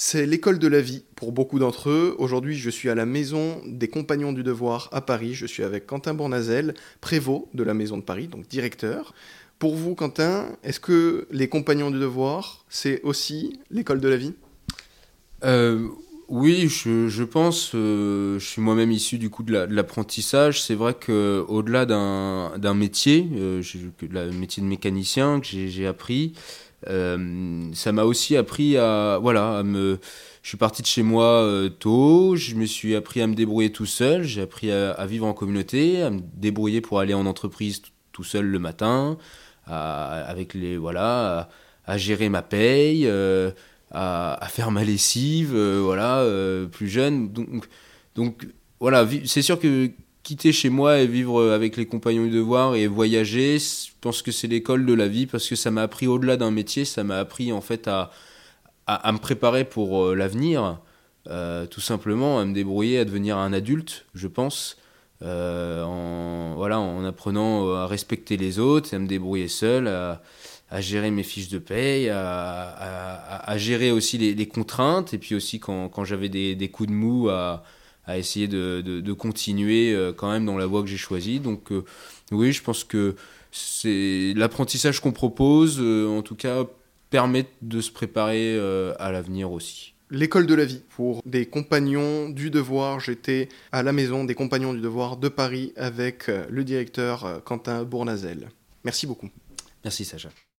C'est l'école de la vie pour beaucoup d'entre eux. Aujourd'hui, je suis à la maison des Compagnons du Devoir à Paris. Je suis avec Quentin Bournazel, prévôt de la maison de Paris, donc directeur. Pour vous, Quentin, est-ce que les Compagnons du Devoir, c'est aussi l'école de la vie? Euh, Oui, je, pense. Euh, je suis moi-même issu du coup de l'apprentissage. c'est vrai que au-delà d'un métier, euh, le métier de mécanicien que j'ai appris, euh, ça m'a aussi appris à voilà à me je suis parti de chez moi tôt je me suis appris à me débrouiller tout seul j'ai appris à, vivre en communauté à me débrouiller pour aller en entreprise tout seul le matin avec les voilà à, gérer ma paye euh, à, faire ma lessive voilà plus jeune. Donc donc voilà c'est sûr que quitter chez moi et vivre avec les compagnons du devoir et voyager, je pense que c'est l'école de la vie parce que ça m'a appris au-delà d'un métier, ça m'a appris en fait à, à, me préparer pour euh, l'avenir, euh, tout simplement à me débrouiller, à devenir un adulte, je pense, euh, en, voilà, en apprenant à respecter les autres, à me débrouiller seul, à, à gérer mes fiches de paye, à, à gérer aussi les, les, contraintes, et puis aussi quand, quand j'avais des, des coups de mou à à essayer de, de, continuer euh, quand même dans la voie que j'ai choisie. Donc euh, oui, je pense que c'est l'apprentissage qu'on propose, euh, en tout cas, permet de se préparer à l'avenir aussi. L'école de la vie pour des compagnons du devoir. J'étais à la maison des compagnons du devoir de Paris avec le directeur Quentin Bournazel. Merci beaucoup. Merci Sacha.